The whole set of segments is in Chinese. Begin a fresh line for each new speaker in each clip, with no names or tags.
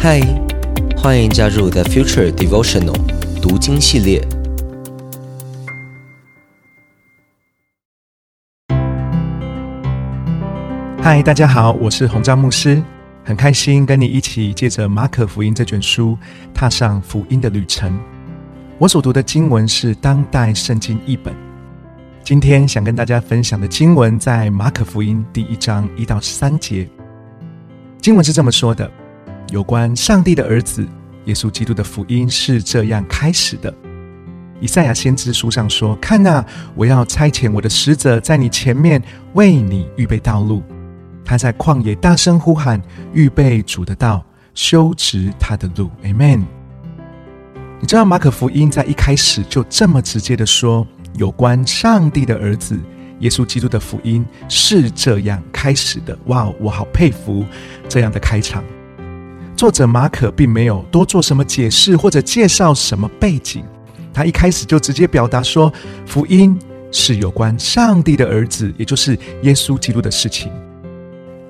嗨，欢迎加入 The Future Devotional 读经系列。
嗨，大家好，我是洪章牧师，很开心跟你一起借着马可福音这卷书，踏上福音的旅程。我所读的经文是当代圣经译本。今天想跟大家分享的经文在马可福音第一章一到三节。经文是这么说的：有关上帝的儿子耶稣基督的福音是这样开始的。以赛亚先知书上说：“看呐，我要差遣我的使者在你前面，为你预备道路。他在旷野大声呼喊，预备主的道，修直他的路。”Amen。你知道马可福音在一开始就这么直接的说，有关上帝的儿子耶稣基督的福音是这样开始的。哇，我好佩服这样的开场。作者马可并没有多做什么解释或者介绍什么背景，他一开始就直接表达说，福音是有关上帝的儿子，也就是耶稣基督的事情。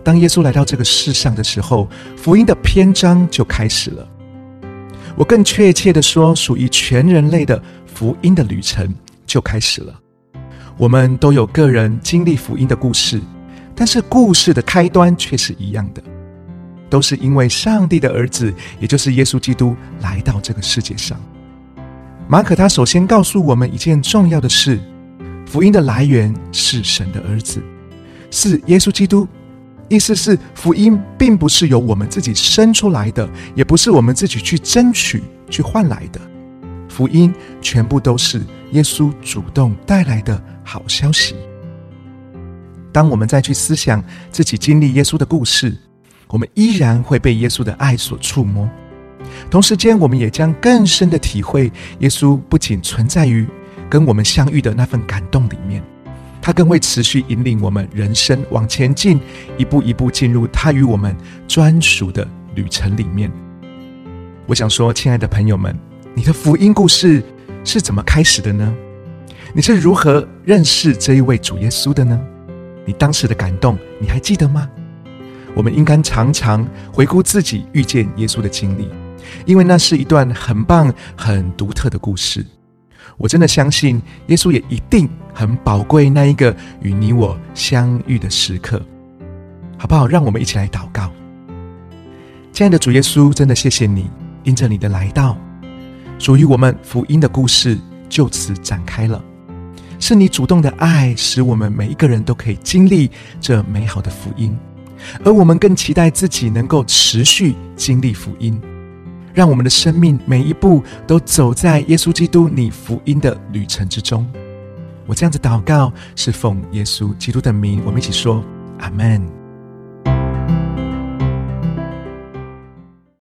当耶稣来到这个世上的时候，福音的篇章就开始了。我更确切的说，属于全人类的福音的旅程就开始了。我们都有个人经历福音的故事，但是故事的开端却是一样的，都是因为上帝的儿子，也就是耶稣基督来到这个世界上。马可他首先告诉我们一件重要的事：福音的来源是神的儿子，是耶稣基督。意思是，福音并不是由我们自己生出来的，也不是我们自己去争取、去换来的。福音全部都是耶稣主动带来的好消息。当我们再去思想自己经历耶稣的故事，我们依然会被耶稣的爱所触摸。同时间，我们也将更深的体会，耶稣不仅存在于跟我们相遇的那份感动里面。他更会持续引领我们人生往前进，一步一步进入他与我们专属的旅程里面。我想说，亲爱的朋友们，你的福音故事是怎么开始的呢？你是如何认识这一位主耶稣的呢？你当时的感动，你还记得吗？我们应该常常回顾自己遇见耶稣的经历，因为那是一段很棒、很独特的故事。我真的相信，耶稣也一定很宝贵那一个与你我相遇的时刻，好不好？让我们一起来祷告。亲爱的主耶稣，真的谢谢你，因着你的来到，属于我们福音的故事就此展开了。是你主动的爱，使我们每一个人都可以经历这美好的福音，而我们更期待自己能够持续经历福音。让我们的生命每一步都走在耶稣基督你福音的旅程之中。我这样子祷告，是奉耶稣基督的名。我们一起说：阿门。